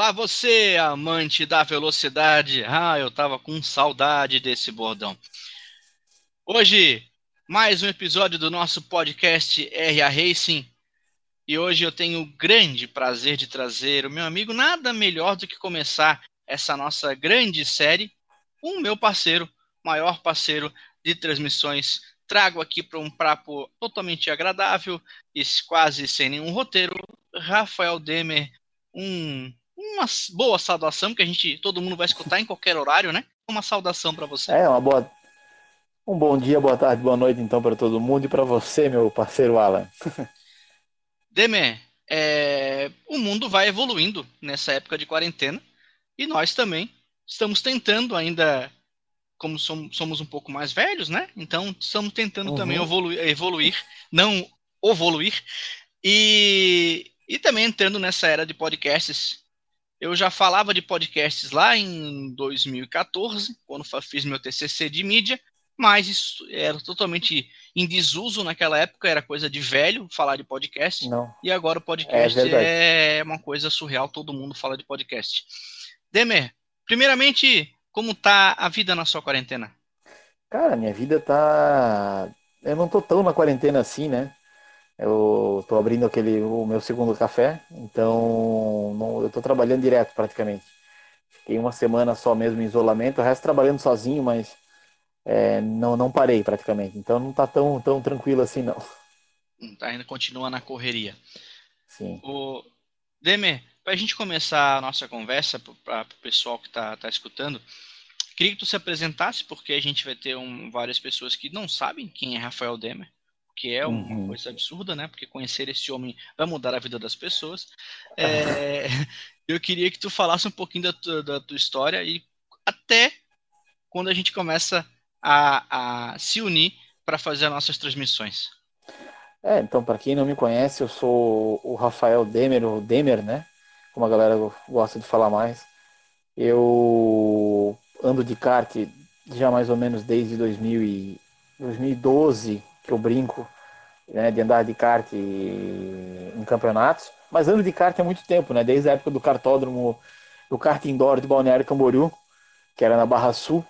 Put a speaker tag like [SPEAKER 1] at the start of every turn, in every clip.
[SPEAKER 1] Olá, você, amante da velocidade. Ah, eu tava com saudade desse bordão. Hoje, mais um episódio do nosso podcast RA Racing. E hoje eu tenho o grande prazer de trazer o meu amigo, nada melhor do que começar essa nossa grande série, o meu parceiro, maior parceiro de transmissões. Trago aqui para um papo totalmente agradável e quase sem nenhum roteiro, Rafael Demer, um uma boa saudação que a gente, todo mundo vai escutar em qualquer horário, né? Uma saudação para você.
[SPEAKER 2] É, uma boa. Um bom dia, boa tarde, boa noite, então, para todo mundo e para você, meu parceiro Alan.
[SPEAKER 1] Demer, é... o mundo vai evoluindo nessa época de quarentena e nós também estamos tentando ainda, como somos um pouco mais velhos, né? Então, estamos tentando uhum. também evoluir, evoluir, não evoluir, e, e também entrando nessa era de podcasts eu já falava de podcasts lá em 2014, quando fiz meu TCC de mídia, mas isso era totalmente em desuso naquela época, era coisa de velho falar de podcast.
[SPEAKER 2] Não.
[SPEAKER 1] E agora o podcast é, é uma coisa surreal, todo mundo fala de podcast. Demer, primeiramente, como tá a vida na sua quarentena?
[SPEAKER 2] Cara, minha vida tá. Eu não tô tão na quarentena assim, né? Eu estou abrindo aquele o meu segundo café, então não, eu estou trabalhando direto praticamente. Fiquei uma semana só mesmo em isolamento, o resto trabalhando sozinho, mas é, não, não parei praticamente. Então não está tão, tão tranquilo assim não.
[SPEAKER 1] Hum, tá, ainda continua na correria.
[SPEAKER 2] Sim.
[SPEAKER 1] O Demer, para a gente começar a nossa conversa, para o pessoal que está tá escutando, queria que tu se apresentasse, porque a gente vai ter um, várias pessoas que não sabem quem é Rafael Demer que é uma uhum. coisa absurda, né? Porque conhecer esse homem vai mudar a vida das pessoas. É, eu queria que tu falasse um pouquinho da tua, da tua, história e até quando a gente começa a, a se unir para fazer as nossas transmissões.
[SPEAKER 2] É, então, para quem não me conhece, eu sou o Rafael Demer, o Demer, né? Como a galera gosta de falar mais. Eu ando de kart já mais ou menos desde 2000 e 2012, que eu brinco né, de andar de kart em campeonatos, mas ando de kart há muito tempo, né, desde a época do kartódromo, do kart indoor de Balneário Camboriú, que era na Barra Sul.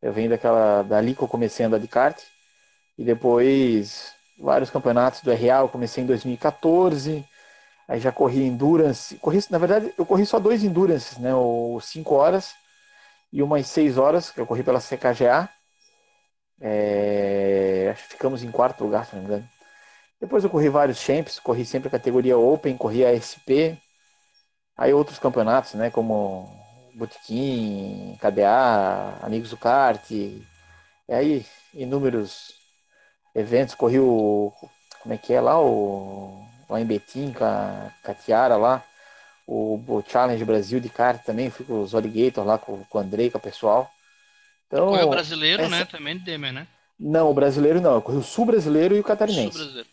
[SPEAKER 2] Eu venho daquela dali que eu comecei a andar de kart e depois vários campeonatos do RA, eu comecei em 2014. Aí já corri endurance, corri, na verdade eu corri só dois endurances, né, o 5 horas e umas 6 horas, que eu corri pela CKGA. É, acho que ficamos em quarto lugar, se não me engano. Depois eu corri vários champs, corri sempre a categoria Open, corri a SP. Aí outros campeonatos, né, como Botequim, KDA, Amigos do Kart. E aí inúmeros eventos, corri o como é que é lá o lá em Betim com a, com a Tiara lá, o, o, Challenge Brasil de kart também, fui com os Alligator lá com, com o Andrei, com o pessoal.
[SPEAKER 1] Então, Foi o brasileiro, essa... né? Também de Demer, né?
[SPEAKER 2] Não, o brasileiro não. Eu corri o sul brasileiro e o catarinense. Sul brasileiro.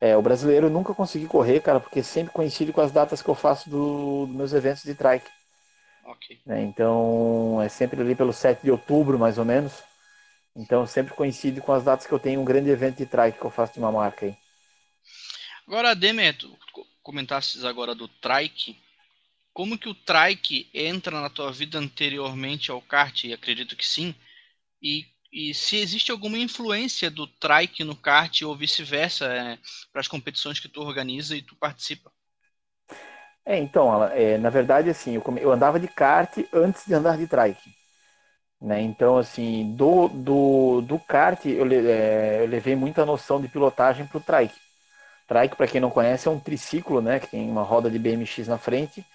[SPEAKER 2] É, o brasileiro eu nunca consegui correr, cara, porque sempre coincide com as datas que eu faço do, dos meus eventos de trike.
[SPEAKER 1] Ok.
[SPEAKER 2] Né, então, é sempre ali pelo 7 de outubro, mais ou menos. Então, sempre coincide com as datas que eu tenho um grande evento de trike que eu faço de uma marca aí.
[SPEAKER 1] Agora, Demeto, comentasses agora do trike. Como que o trike entra na tua vida anteriormente ao kart? E acredito que sim. E e se existe alguma influência do trike no kart ou vice-versa é, para as competições que tu organiza e tu participa.
[SPEAKER 2] É, então, é, na verdade, assim, eu, eu, andava de kart antes de andar de trike. Né? Então, assim, do, do, do kart eu, é, eu levei muita noção de pilotagem para o trike. Trike, para quem não conhece, é um triciclo, né? Que tem uma roda de BMX na frente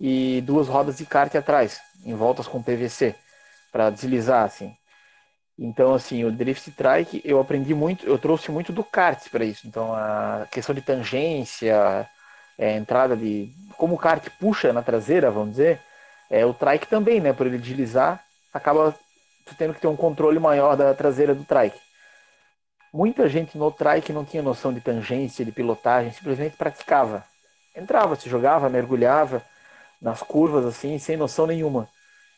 [SPEAKER 2] e duas rodas de kart atrás, em voltas com PVC, para deslizar, assim. Então, assim, o drift trike eu aprendi muito, eu trouxe muito do kart para isso. Então, a questão de tangência, é, entrada de. Como o kart puxa na traseira, vamos dizer, é, o trike também, né? Por ele deslizar, acaba tendo que ter um controle maior da traseira do trike. Muita gente no trike não tinha noção de tangência, de pilotagem, simplesmente praticava. Entrava, se jogava, mergulhava nas curvas assim, sem noção nenhuma.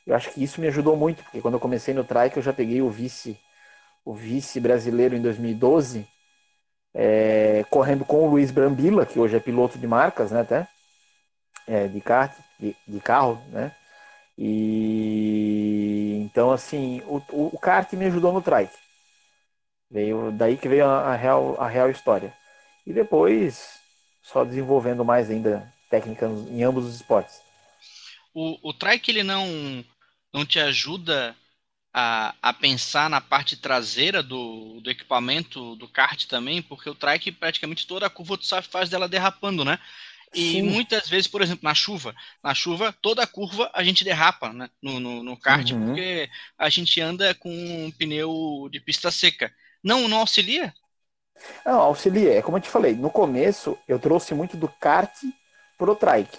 [SPEAKER 2] Eu acho que isso me ajudou muito, porque quando eu comecei no trike eu já peguei o vice, o vice brasileiro em 2012, é, correndo com o Luiz Brambila, que hoje é piloto de marcas, né, até, é, de kart. de, de carro, né? E então assim, o, o kart me ajudou no trike. Veio daí que veio a, a, real, a real história. E depois só desenvolvendo mais ainda técnicas em ambos os esportes.
[SPEAKER 1] O, o trike ele não não te ajuda a, a pensar na parte traseira do, do equipamento do kart também, porque o trike praticamente toda a curva tu sabe faz dela derrapando, né? E Sim. muitas vezes, por exemplo, na chuva, na chuva, toda a curva a gente derrapa né? no, no, no kart, uhum. porque a gente anda com um pneu de pista seca. Não, não auxilia?
[SPEAKER 2] Não, auxilia. É como eu te falei, no começo eu trouxe muito do kart pro trike.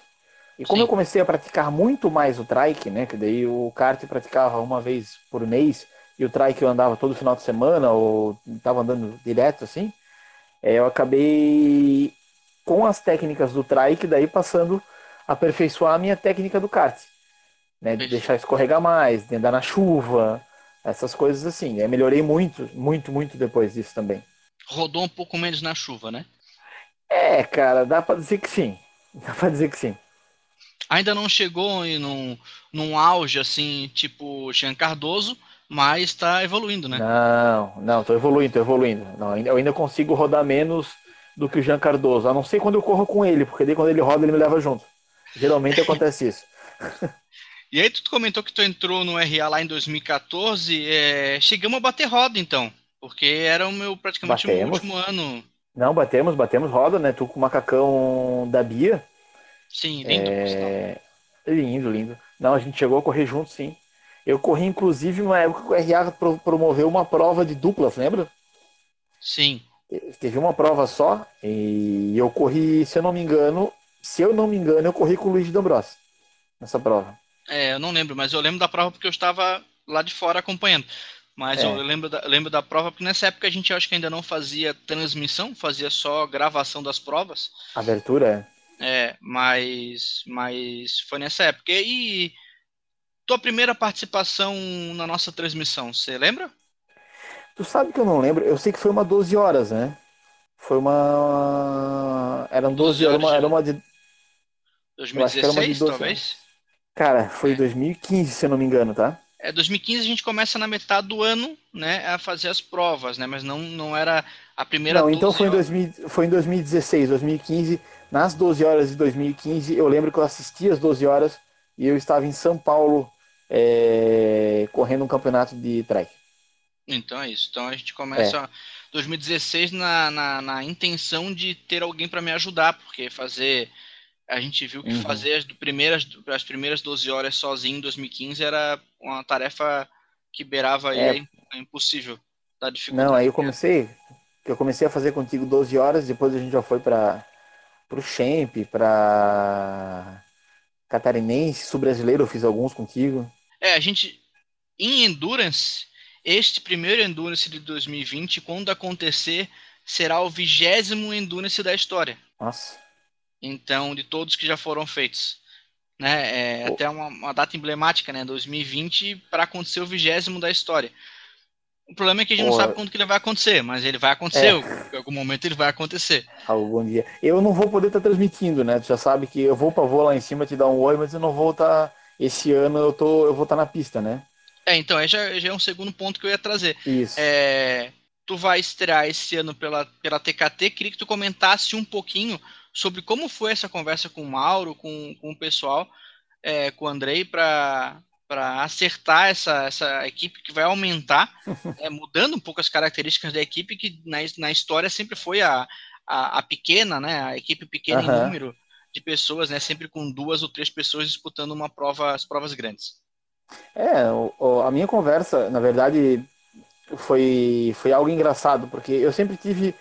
[SPEAKER 2] E como Sim. eu comecei a praticar muito mais o trike, né? Que daí o kart praticava uma vez por mês e o trike eu andava todo final de semana ou estava andando direto assim, é, eu acabei com as técnicas do trike daí passando a aperfeiçoar a minha técnica do kart, né? De deixar escorregar mais, de andar na chuva, essas coisas assim. Eu melhorei muito, muito, muito depois disso também.
[SPEAKER 1] Rodou um pouco menos na chuva, né?
[SPEAKER 2] É, cara, dá para dizer que sim. Dá para dizer que sim
[SPEAKER 1] ainda não chegou em num, num auge assim, tipo Jean Cardoso, mas está evoluindo, né?
[SPEAKER 2] Não, não, tô evoluindo, tô evoluindo. Não, eu ainda consigo rodar menos do que o Jean Cardoso, a não ser quando eu corro com ele, porque daí quando ele roda ele me leva junto. Geralmente acontece isso.
[SPEAKER 1] E aí tu comentou que tu entrou no RA lá em 2014, é, chegamos a bater roda então, porque era o meu praticamente batemos. o meu último ano.
[SPEAKER 2] Não, batemos, batemos roda, né? Tu com o macacão da Bia,
[SPEAKER 1] Sim, lindo. É...
[SPEAKER 2] Lindo, lindo. Não, a gente chegou a correr junto, sim. Eu corri, inclusive, uma época que o RA promoveu uma prova de duplas, lembra?
[SPEAKER 1] Sim.
[SPEAKER 2] Teve uma prova só e eu corri, se eu não me engano, se eu não me engano, eu corri com o Luiz D'Ambrossi nessa prova.
[SPEAKER 1] É, eu não lembro, mas eu lembro da prova porque eu estava lá de fora acompanhando. Mas é. eu lembro da, lembro da prova porque nessa época a gente acho que ainda não fazia transmissão, fazia só gravação das provas.
[SPEAKER 2] Abertura, é.
[SPEAKER 1] É, mas, mas foi nessa época. E tua primeira participação na nossa transmissão, você lembra?
[SPEAKER 2] Tu sabe que eu não lembro. Eu sei que foi uma 12 horas, né? Foi uma. Eram 12, 12 horas. Uma, era uma de.
[SPEAKER 1] 2016, uma de 12, talvez?
[SPEAKER 2] Cara, foi é. 2015, se eu não me engano, tá?
[SPEAKER 1] É, 2015 a gente começa na metade do ano, né, a fazer as provas, né? Mas não, não era a primeira.
[SPEAKER 2] Não, então foi em, 2000, foi em 2016, 2015 nas 12 horas de 2015, eu lembro que eu assisti às 12 horas e eu estava em São Paulo é, correndo um campeonato de track.
[SPEAKER 1] Então é isso. Então a gente começa é. 2016 na, na, na, intenção de ter alguém para me ajudar, porque fazer. A gente viu que uhum. fazer as primeiras, as primeiras 12 horas sozinho em 2015 era uma tarefa que beirava é. aí impossível.
[SPEAKER 2] Da dificuldade. Não, aí eu comecei, eu comecei a fazer contigo 12 horas, depois a gente já foi para pro Champ, para Catarinense, Sul Brasileiro, eu fiz alguns contigo.
[SPEAKER 1] É, a gente em Endurance, este primeiro Endurance de 2020, quando acontecer, será o vigésimo Endurance da história.
[SPEAKER 2] Nossa.
[SPEAKER 1] Então, de todos que já foram feitos. Né? É até uma, uma, data emblemática, né? 2020, para acontecer o vigésimo da história. O problema é que a gente não sabe quando que ele vai acontecer, mas ele vai acontecer, é. em algum momento ele vai acontecer.
[SPEAKER 2] Algum dia. Eu não vou poder estar tá transmitindo, né? Tu já sabe que eu vou para vou lá em cima te dar um oi, mas eu não vou estar tá... esse ano eu tô eu vou estar tá na pista, né?
[SPEAKER 1] É, então, aí já, já é um segundo ponto que eu ia trazer.
[SPEAKER 2] Isso.
[SPEAKER 1] É, tu vai estrear esse ano pela, pela TKT, queria que tu comentasse um pouquinho sobre como foi essa conversa com o Mauro, com, com o pessoal, é, com o Andrei, para para acertar essa, essa equipe que vai aumentar, é, mudando um pouco as características da equipe, que na, na história sempre foi a, a, a pequena, né, a equipe pequena uhum. em número de pessoas, né, sempre com duas ou três pessoas disputando uma prova, as provas grandes.
[SPEAKER 2] É, o, o, a minha conversa, na verdade, foi, foi algo engraçado, porque eu sempre tive,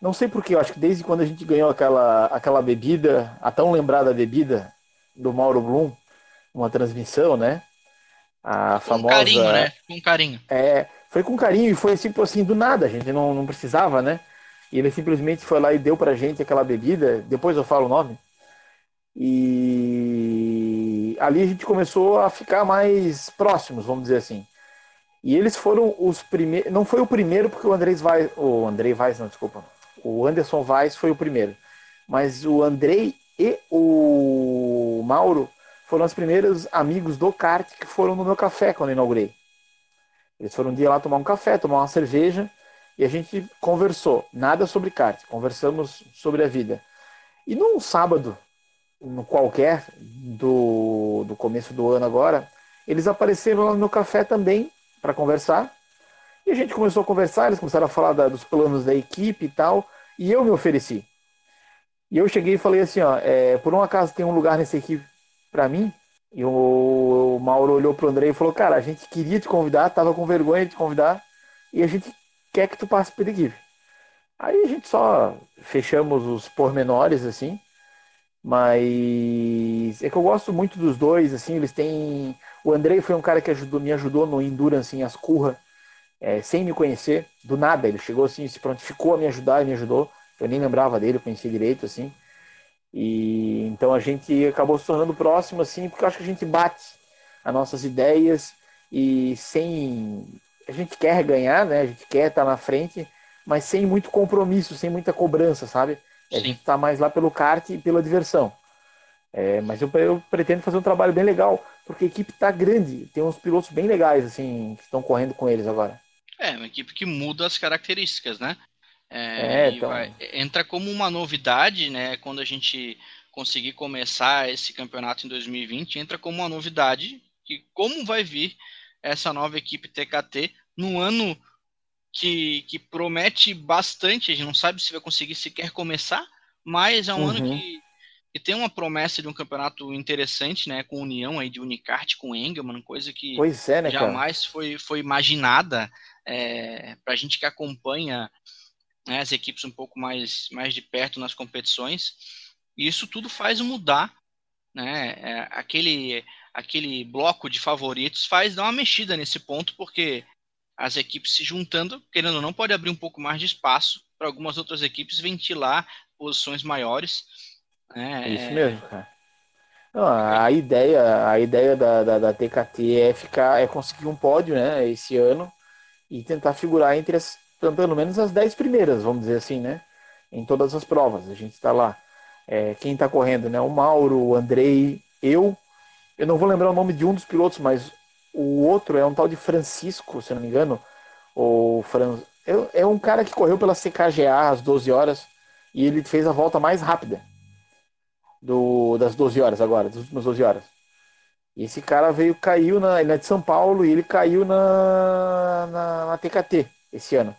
[SPEAKER 2] não sei porquê, eu acho que desde quando a gente ganhou aquela, aquela bebida, a tão lembrada bebida do Mauro Blum, uma transmissão, né? A com famosa.
[SPEAKER 1] carinho, né? Com carinho.
[SPEAKER 2] É, foi com carinho e foi tipo assim, do nada, a gente não, não precisava, né? E ele simplesmente foi lá e deu pra gente aquela bebida, depois eu falo o nome. E ali a gente começou a ficar mais próximos, vamos dizer assim. E eles foram os primeiros. Não foi o primeiro, porque o Andrés Vaz. O Andrei Vaz, não, desculpa. O Anderson Vaz foi o primeiro. Mas o Andrei e o Mauro foram os primeiros amigos do kart que foram no meu café quando eu inaugurei. Eles foram um dia lá tomar um café, tomar uma cerveja, e a gente conversou. Nada sobre kart, conversamos sobre a vida. E num sábado, no qualquer do, do começo do ano agora, eles apareceram lá no café também para conversar. E a gente começou a conversar, eles começaram a falar da, dos planos da equipe e tal, e eu me ofereci. E eu cheguei e falei assim, ó, é, por um acaso tem um lugar nessa equipe para mim? E o, o Mauro olhou pro André e falou, cara, a gente queria te convidar, tava com vergonha de te convidar, e a gente quer que tu passe pela equipe. Aí a gente só fechamos os pormenores, assim, mas é que eu gosto muito dos dois, assim, eles têm... O Andrei foi um cara que ajudou, me ajudou no Endurance em Ascurra, é, sem me conhecer, do nada, ele chegou assim, se prontificou a me ajudar e me ajudou, eu nem lembrava dele, eu conhecia direito, assim, e então a gente acabou se tornando próximo, assim, porque eu acho que a gente bate as nossas ideias e sem. A gente quer ganhar, né? A gente quer estar na frente, mas sem muito compromisso, sem muita cobrança, sabe? A gente está mais lá pelo kart e pela diversão. É, mas eu, eu, pretendo fazer um trabalho bem legal, porque a equipe está grande, tem uns pilotos bem legais, assim, que estão correndo com eles agora.
[SPEAKER 1] É, uma equipe que muda as características, né? É, é então... vai, entra como uma novidade, né? Quando a gente conseguir começar esse campeonato em 2020, entra como uma novidade que como vai vir essa nova equipe TKT no ano que, que promete bastante, a gente não sabe se vai conseguir sequer começar, mas é um uhum. ano que, que tem uma promessa de um campeonato interessante, né, com união aí de Unicart com Engelman, coisa que
[SPEAKER 2] é, né,
[SPEAKER 1] jamais foi, foi imaginada é, para a gente que acompanha né, as equipes um pouco mais, mais de perto nas competições. E isso tudo faz mudar, né? É, aquele, aquele bloco de favoritos faz dar uma mexida nesse ponto, porque as equipes se juntando, querendo ou não, pode abrir um pouco mais de espaço para algumas outras equipes ventilar posições maiores.
[SPEAKER 2] Né? É isso mesmo, cara. Não, a ideia, a ideia da, da, da, TKT é ficar, é conseguir um pódio, né, esse ano e tentar figurar entre as pelo menos as 10 primeiras, vamos dizer assim, né? Em todas as provas. A gente está lá. É, quem está correndo, né? O Mauro, o Andrei, eu. Eu não vou lembrar o nome de um dos pilotos, mas o outro é um tal de Francisco, se não me engano. O Fran... é, é um cara que correu pela CKGA às 12 horas e ele fez a volta mais rápida do, das 12 horas agora, das últimas 12 horas. E esse cara veio, caiu na. Ele é de São Paulo e ele caiu na, na, na TKT esse ano.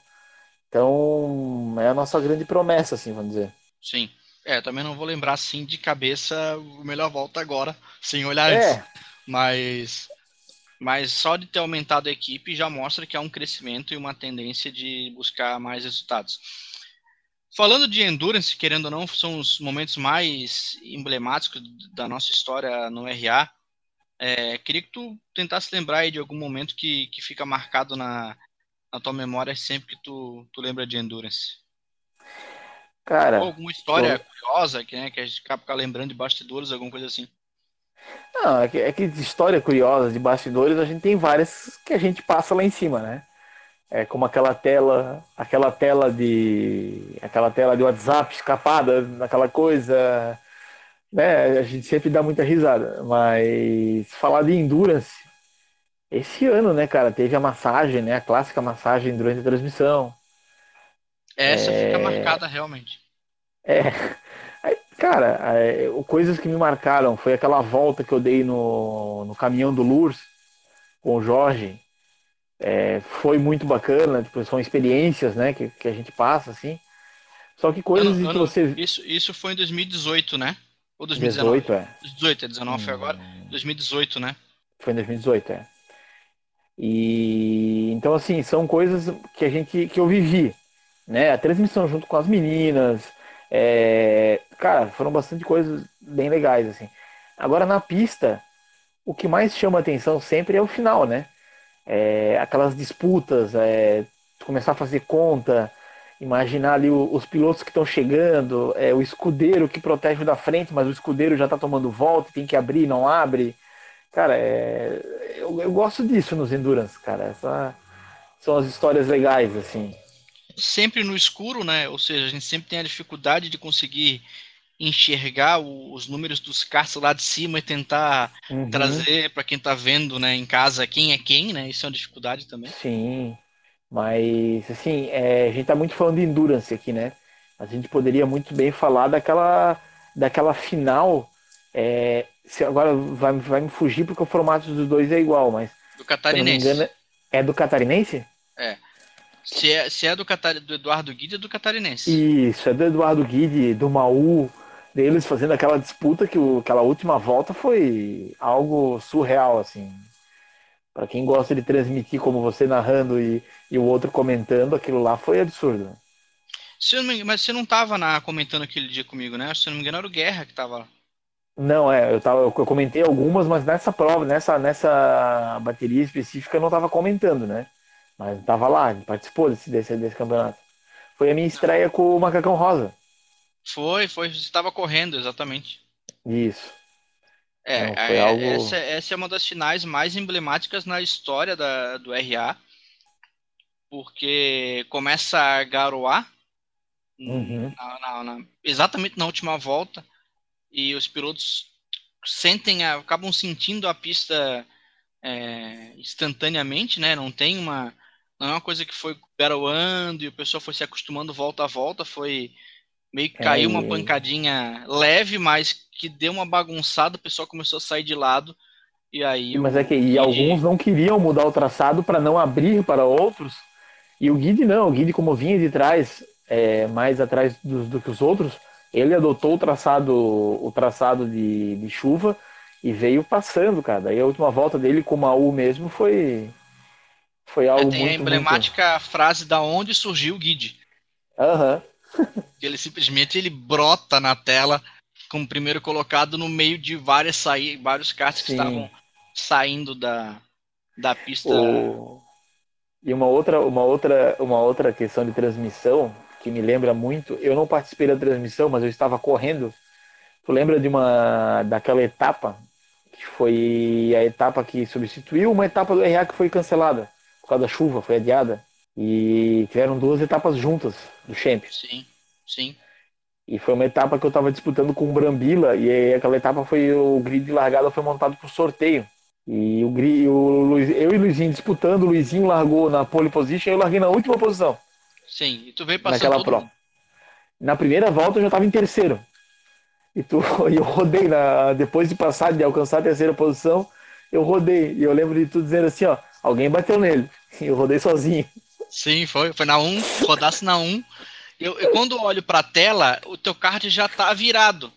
[SPEAKER 2] Então, é a nossa grande promessa, assim, vamos dizer.
[SPEAKER 1] Sim. É, também não vou lembrar, assim, de cabeça o melhor volta agora, sem olhar é. antes. Mas, mas só de ter aumentado a equipe já mostra que há um crescimento e uma tendência de buscar mais resultados. Falando de endurance, querendo ou não, são os momentos mais emblemáticos da nossa história no RA. É, queria que tu tentasse lembrar de algum momento que, que fica marcado na, na tua memória sempre que tu, tu lembra de Endurance?
[SPEAKER 2] Cara.
[SPEAKER 1] Ou alguma história tô... curiosa que, né, que a gente acaba lembrando de bastidores, alguma coisa assim.
[SPEAKER 2] Não, é que, é que de história curiosa de bastidores a gente tem várias que a gente passa lá em cima, né? É como aquela tela, aquela tela de, aquela tela de WhatsApp escapada, aquela coisa, né? A gente sempre dá muita risada, mas falar de endurance, esse ano, né, cara, teve a massagem, né, a clássica massagem durante a transmissão.
[SPEAKER 1] Essa é... fica marcada realmente.
[SPEAKER 2] É, cara, é, coisas que me marcaram foi aquela volta que eu dei no, no caminhão do Lourdes com o Jorge. É, foi muito bacana, tipo, são experiências, né, que, que a gente passa, assim. Só que coisas ano, que você...
[SPEAKER 1] Isso, isso foi em 2018, né? Ou 2019?
[SPEAKER 2] 18, é.
[SPEAKER 1] 18, é 19 hum... foi agora? 2018, né?
[SPEAKER 2] Foi em 2018, é. E então assim, são coisas que a gente que eu vivi, né? A transmissão junto com as meninas, é, cara, foram bastante coisas bem legais assim. Agora na pista, o que mais chama atenção sempre é o final, né? É, aquelas disputas, é, começar a fazer conta, imaginar ali os pilotos que estão chegando, é, o escudeiro que protege o da frente, mas o escudeiro já está tomando volta, tem que abrir, não abre. Cara, é, eu, eu gosto disso nos Endurance, cara. Essa, são as histórias legais, assim.
[SPEAKER 1] Sempre no escuro, né? Ou seja, a gente sempre tem a dificuldade de conseguir enxergar o, os números dos cards lá de cima e tentar uhum. trazer para quem está vendo, né, em casa quem é quem, né? Isso é uma dificuldade também.
[SPEAKER 2] Sim, mas assim, é, a gente está muito falando de endurance aqui, né? A gente poderia muito bem falar daquela, daquela final. É, se agora vai, vai me fugir porque o formato dos dois é igual, mas.
[SPEAKER 1] Do catarinense.
[SPEAKER 2] Engano, é do catarinense?
[SPEAKER 1] É. Se é, se é do, Catar, do Eduardo Guide, é do catarinense.
[SPEAKER 2] Isso, é do Eduardo Guide, do Maú, deles fazendo aquela disputa que o, aquela última volta foi algo surreal, assim. Para quem gosta de transmitir como você narrando e, e o outro comentando, aquilo lá foi absurdo.
[SPEAKER 1] Se engano, mas você não estava na, comentando aquele dia comigo, né? Se eu não me engano, era o Guerra que estava lá.
[SPEAKER 2] Não, é, eu, tava, eu comentei algumas, mas nessa prova, nessa, nessa bateria específica, eu não estava comentando, né? Mas estava lá, participou desse, desse, desse campeonato. Foi a minha estreia com o Macacão Rosa.
[SPEAKER 1] Foi, foi, você estava correndo, exatamente.
[SPEAKER 2] Isso.
[SPEAKER 1] É, Não, é algo... essa, essa, é uma das finais mais emblemáticas na história da, do RA, porque começa a garoar
[SPEAKER 2] uhum.
[SPEAKER 1] na, na, na, exatamente na última volta e os pilotos sentem, acabam sentindo a pista é, instantaneamente, né? Não tem uma, não é uma coisa que foi garoando e o pessoal foi se acostumando volta a volta, foi meio que caiu é, uma pancadinha leve, mas que deu uma bagunçada, o pessoal começou a sair de lado e aí.
[SPEAKER 2] Mas é que e alguns não queriam mudar o traçado para não abrir para outros. E o Guide não, o Guide como vinha de trás, é, mais atrás do, do, que os outros, ele adotou o traçado, o traçado de, de chuva e veio passando, cara. Daí a última volta dele com o U mesmo foi foi algo é, tem muito,
[SPEAKER 1] a emblemática muito... frase da onde surgiu o Guide.
[SPEAKER 2] Aham.
[SPEAKER 1] Uhum. ele simplesmente ele brota na tela como primeiro colocado no meio de várias saí vários carros que estavam saindo da, da pista. O...
[SPEAKER 2] E uma outra, uma outra, uma outra questão de transmissão que me lembra muito. Eu não participei da transmissão, mas eu estava correndo. Tu lembra de uma daquela etapa que foi a etapa que substituiu uma etapa do RA que foi cancelada por causa da chuva, foi adiada. E tiveram duas etapas juntas do Champions.
[SPEAKER 1] Sim, sim.
[SPEAKER 2] E foi uma etapa que eu estava disputando com o Brambila, e aquela etapa foi o grid de largada foi montado por sorteio. E o, o Luiz, eu e o Luizinho disputando, o Luizinho largou na pole position e eu larguei na última posição.
[SPEAKER 1] Sim, e tu veio passando
[SPEAKER 2] naquela prova. Na primeira volta eu já estava em terceiro. E tu, eu rodei na, depois de passar, de alcançar a terceira posição, eu rodei. E eu lembro de tu dizendo assim, ó, alguém bateu nele. E eu rodei sozinho.
[SPEAKER 1] Sim, foi, foi na 1, rodasse na 1. Eu, eu, quando olho para a tela, o teu kart já tá virado.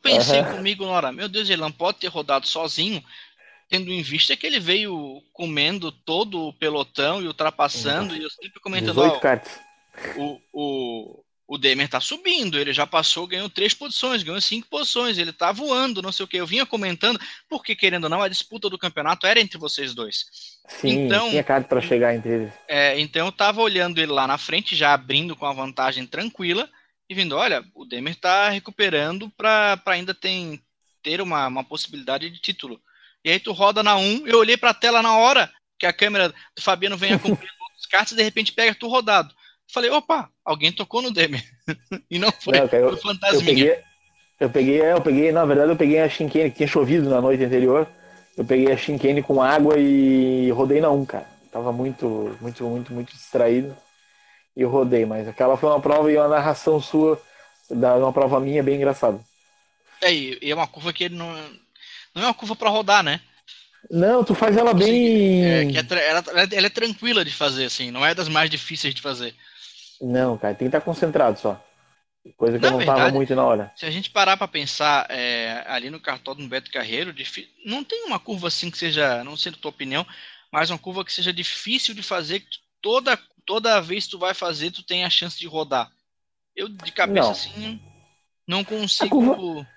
[SPEAKER 1] Pensei uhum. comigo na hora, meu Deus, ele não pode ter rodado sozinho, tendo em vista que ele veio comendo todo o pelotão e ultrapassando, uhum. e eu sempre comentando, 18
[SPEAKER 2] karts
[SPEAKER 1] o, o, o Demer tá subindo, ele já passou, ganhou três posições, ganhou cinco posições, ele tá voando, não sei o que. Eu vinha comentando, porque querendo ou não, a disputa do campeonato era entre vocês dois.
[SPEAKER 2] Sim, então, tinha cara para chegar entre eles.
[SPEAKER 1] É, então eu tava olhando ele lá na frente, já abrindo com a vantagem tranquila, e vindo, olha, o Demer tá recuperando para ainda tem, ter uma, uma possibilidade de título. E aí tu roda na 1, eu olhei para a tela na hora que a câmera do Fabiano vem acompanhando outros cartas e de repente pega tu rodado. Falei, opa, alguém tocou no Demer. e não foi, não,
[SPEAKER 2] cara, eu,
[SPEAKER 1] foi fantasminha.
[SPEAKER 2] Eu peguei, eu peguei, é, eu peguei, na verdade, eu peguei a Shinkane, que tinha chovido na noite anterior. Eu peguei a Shinkane com água e rodei na 1, cara. Tava muito, muito, muito, muito distraído. E eu rodei, mas aquela foi uma prova e uma narração sua, da uma prova minha bem engraçada.
[SPEAKER 1] É, e é uma curva que não, não é uma curva para rodar, né?
[SPEAKER 2] Não, tu faz ela bem.
[SPEAKER 1] É, é, ela, ela, é tranquila de fazer, assim, não é das mais difíceis de fazer.
[SPEAKER 2] Não, cara, tem que estar concentrado só. Coisa que na eu não verdade, tava muito na hora.
[SPEAKER 1] Se a gente parar para pensar é, ali no cartódromo Beto Carreiro, não tem uma curva assim que seja, não sei a tua opinião, mas uma curva que seja difícil de fazer, que toda, toda vez que tu vai fazer, tu tem a chance de rodar. Eu, de cabeça, não. assim, não consigo.
[SPEAKER 2] Curva...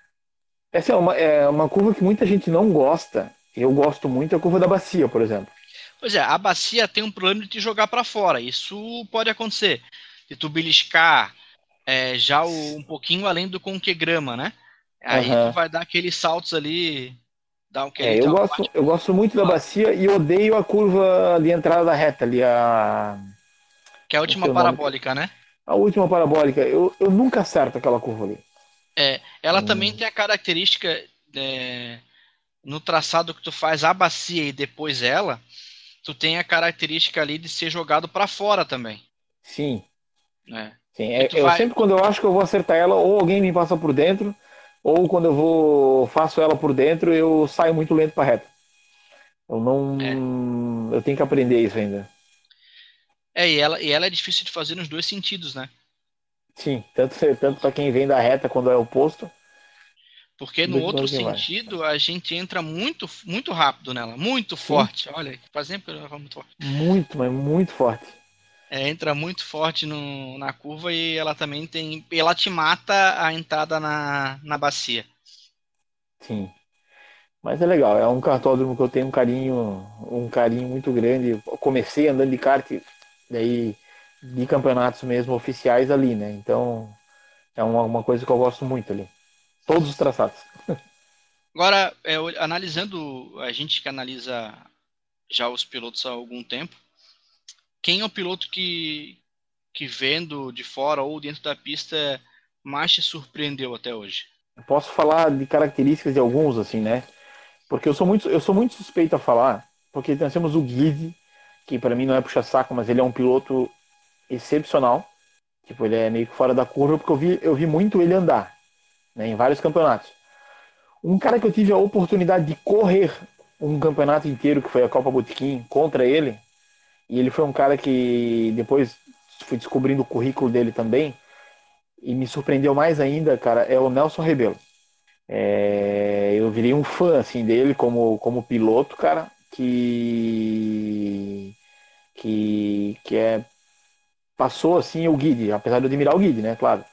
[SPEAKER 2] Essa é uma, é uma curva que muita gente não gosta. Eu gosto muito da curva da bacia, por exemplo.
[SPEAKER 1] Pois é, a bacia tem um problema de te jogar para fora. Isso pode acontecer de tu beliscar é, já o, um pouquinho além do conquegrama, né? Aí uhum. tu vai dar aqueles saltos ali. Dar um,
[SPEAKER 2] é, eu, gosto, eu gosto muito da bacia e odeio a curva de entrada da reta ali, a.
[SPEAKER 1] Que é a última parabólica, né?
[SPEAKER 2] A última parabólica. Eu, eu nunca acerto aquela curva ali.
[SPEAKER 1] É, ela hum. também tem a característica é, no traçado que tu faz a bacia e depois ela, tu tem a característica ali de ser jogado para fora também.
[SPEAKER 2] Sim. É. Sim. É, eu vai... sempre quando eu acho que eu vou acertar ela, ou alguém me passa por dentro, ou quando eu vou faço ela por dentro, eu saio muito lento para reta. Eu não, é. eu tenho que aprender isso ainda.
[SPEAKER 1] É, e ela, e ela é difícil de fazer nos dois sentidos, né?
[SPEAKER 2] Sim, tanto, tanto para quem vem da reta quando é oposto.
[SPEAKER 1] Porque no outro sentido, vai. a gente entra muito, muito rápido nela, muito Sim. forte. Olha, faz tempo que eu muito forte.
[SPEAKER 2] Muito, mas muito forte.
[SPEAKER 1] É, entra muito forte no, na curva e ela também tem. Ela te mata a entrada na, na bacia.
[SPEAKER 2] Sim. Mas é legal, é um cartódromo que eu tenho um carinho, um carinho muito grande. Eu comecei andando de kart, daí de campeonatos mesmo oficiais ali, né? Então é uma, uma coisa que eu gosto muito ali. Todos os traçados.
[SPEAKER 1] Agora, é, analisando, a gente que analisa já os pilotos há algum tempo, quem é o piloto que, que vendo de fora ou dentro da pista mais te surpreendeu até hoje?
[SPEAKER 2] posso falar de características de alguns, assim, né? Porque eu sou muito, eu sou muito suspeito a falar, porque nós temos o Guide, que para mim não é puxa-saco, mas ele é um piloto excepcional. Tipo, ele é meio que fora da curva, porque eu vi, eu vi muito ele andar, né, em vários campeonatos. Um cara que eu tive a oportunidade de correr um campeonato inteiro, que foi a Copa Botequim, contra ele, e ele foi um cara que depois fui descobrindo o currículo dele também. E me surpreendeu mais ainda, cara, é o Nelson Rebelo. É, eu virei um fã assim dele como, como piloto, cara, que que, que é passou assim o Guide, apesar de eu admirar o Guide, né, claro.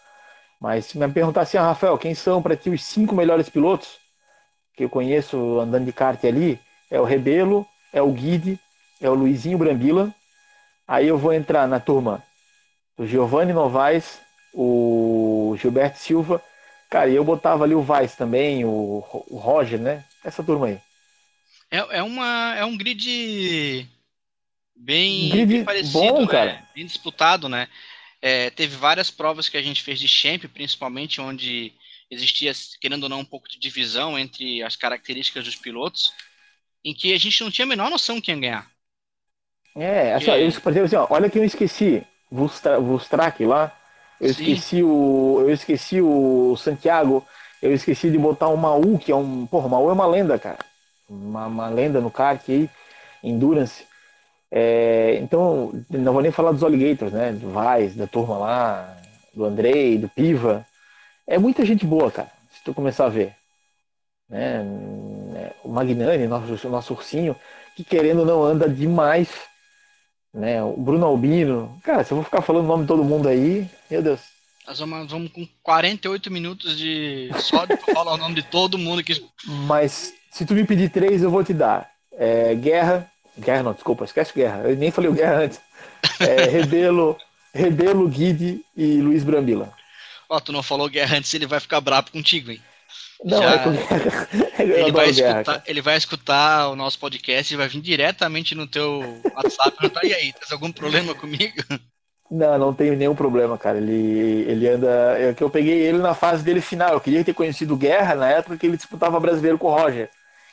[SPEAKER 2] Mas se me perguntar assim, ah, Rafael, quem são para ti os cinco melhores pilotos que eu conheço andando de kart ali? É o Rebelo, é o Guide, é o Luizinho Brambila. Aí eu vou entrar na turma do Giovanni Novaes, o Gilberto Silva. Cara, e eu botava ali o Vaz também, o, o Roger, né? Essa turma aí.
[SPEAKER 1] É, é, uma, é um grid bem, um grid bem parecido, bom, né? cara. bem disputado, né? É, teve várias provas que a gente fez de champ, principalmente onde existia, querendo ou não, um pouco de divisão entre as características dos pilotos, em que a gente não tinha a menor noção quem ia ganhar.
[SPEAKER 2] É, assim, ó, eu, por exemplo, assim, ó, olha que eu esqueci, Vustrak lá, eu Sim. esqueci o. Eu esqueci o Santiago, eu esqueci de botar o Maú, que é um. Porra, o Maú é uma lenda, cara. Uma, uma lenda no kart aí, Endurance. É, então, não vou nem falar dos Alligators, né? Do Vaz, da turma lá, do Andrei, do Piva. É muita gente boa, cara, se tu começar a ver. Né? O Magnani, nosso, nosso ursinho, que querendo não anda demais né? O Bruno Albino. Cara, se eu vou ficar falando o nome de todo mundo aí, meu Deus.
[SPEAKER 1] Nós vamos, vamos com 48 minutos de só de falar o nome de todo mundo que.
[SPEAKER 2] Mas se tu me pedir três, eu vou te dar. É, Guerra. Guerra não, desculpa, esquece Guerra. Eu nem falei o Guerra antes. É, Rebelo, Rebelo, Guide e Luiz Brambila.
[SPEAKER 1] Ó, tu não falou Guerra antes, ele vai ficar bravo contigo, hein?
[SPEAKER 2] Não, Já... é ele,
[SPEAKER 1] vai escutar, ele vai escutar o nosso podcast e vai vir diretamente no teu WhatsApp e e aí, tem algum problema comigo?
[SPEAKER 2] Não, não tenho nenhum problema, cara. Ele, ele anda. É que eu peguei ele na fase dele final. Eu queria ter conhecido Guerra na época que ele disputava brasileiro com o Roger.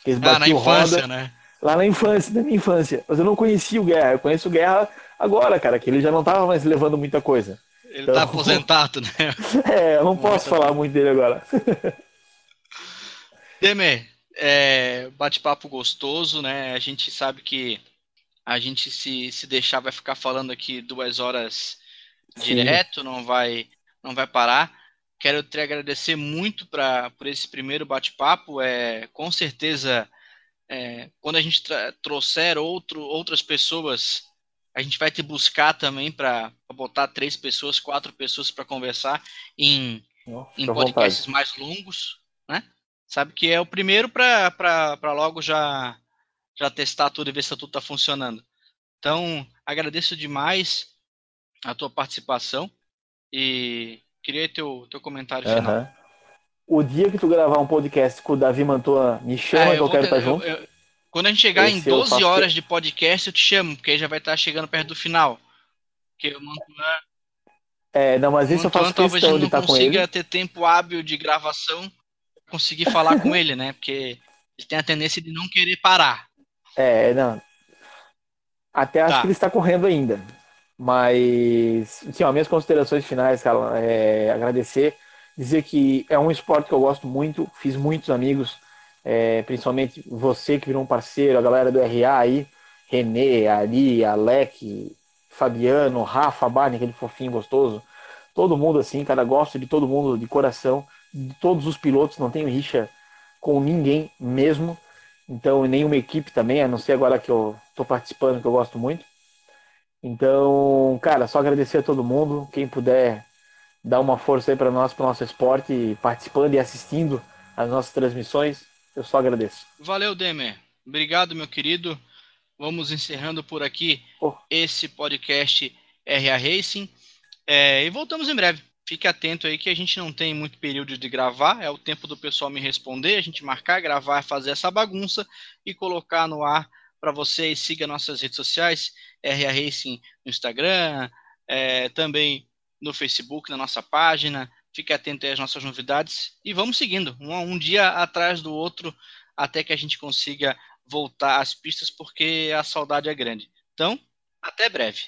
[SPEAKER 1] eles ah, na infância, roda, né?
[SPEAKER 2] Lá na infância, na minha infância. Mas eu não conhecia o Guerra. Eu conheço o Guerra agora, cara, que ele já não tava mais levando muita coisa.
[SPEAKER 1] Ele então, tá aposentado, né?
[SPEAKER 2] É, eu não posso falar muito dele agora.
[SPEAKER 1] Temer, é, bate-papo gostoso, né? A gente sabe que a gente se, se deixar vai ficar falando aqui duas horas Sim. direto, não vai não vai parar. Quero te agradecer muito pra, por esse primeiro bate-papo. É, com certeza, é, quando a gente trouxer outro, outras pessoas, a gente vai te buscar também para botar três pessoas, quatro pessoas para conversar em, oh, em podcasts vontade. mais longos? Sabe que é o primeiro para logo já, já testar tudo e ver se tudo está funcionando. Então, agradeço demais a tua participação e queria teu, teu comentário uhum. final.
[SPEAKER 2] O dia que tu gravar um podcast com o Davi Mantua, me chama é, que eu, quero estar tá junto. Eu,
[SPEAKER 1] quando a gente chegar Esse em 12 horas que... de podcast, eu te chamo, porque aí já vai estar tá chegando perto do final. Porque o
[SPEAKER 2] É, não, mas isso eu faço
[SPEAKER 1] talvez
[SPEAKER 2] questão de
[SPEAKER 1] não
[SPEAKER 2] estar com ele.
[SPEAKER 1] consiga ter tempo hábil de gravação, conseguir falar com ele, né? Porque ele tem a tendência de não querer parar.
[SPEAKER 2] É, não. Até acho
[SPEAKER 1] Tá.
[SPEAKER 2] que ele está correndo ainda. Mas, sim, ó, minhas considerações finais, cara, é agradecer, dizer que é um esporte que eu gosto muito, fiz muitos amigos, é, principalmente você que virou um parceiro, a galera do RA aí, Renê, Ari, Alec, Fabiano, Rafa, Barney, aquele fofinho gostoso, todo mundo assim, cara, gosto de todo mundo de coração, de todos os pilotos, não tenho rixa com ninguém mesmo, então, nenhuma equipe também, a não ser agora que eu tô participando, que eu gosto muito. Então, cara, só agradecer a todo mundo. Quem puder dar uma força aí para nós, para o nosso esporte, participando e assistindo as nossas transmissões, eu só agradeço.
[SPEAKER 1] Valeu, Demer. Obrigado, meu querido. Vamos encerrando por aqui
[SPEAKER 2] Oh.
[SPEAKER 1] esse podcast RA Racing. É, e voltamos em breve. Fique atento aí que a gente não tem muito período de gravar. É o tempo do pessoal me responder, a gente marcar, gravar, fazer essa bagunça e colocar no ar para vocês. Siga nossas redes sociais, RA Racing no Instagram, é, também no Facebook, na nossa página. Fique atento aí às nossas novidades e vamos seguindo, um, um dia atrás do outro, até que a gente consiga voltar às pistas, porque a saudade é grande. Então, até breve.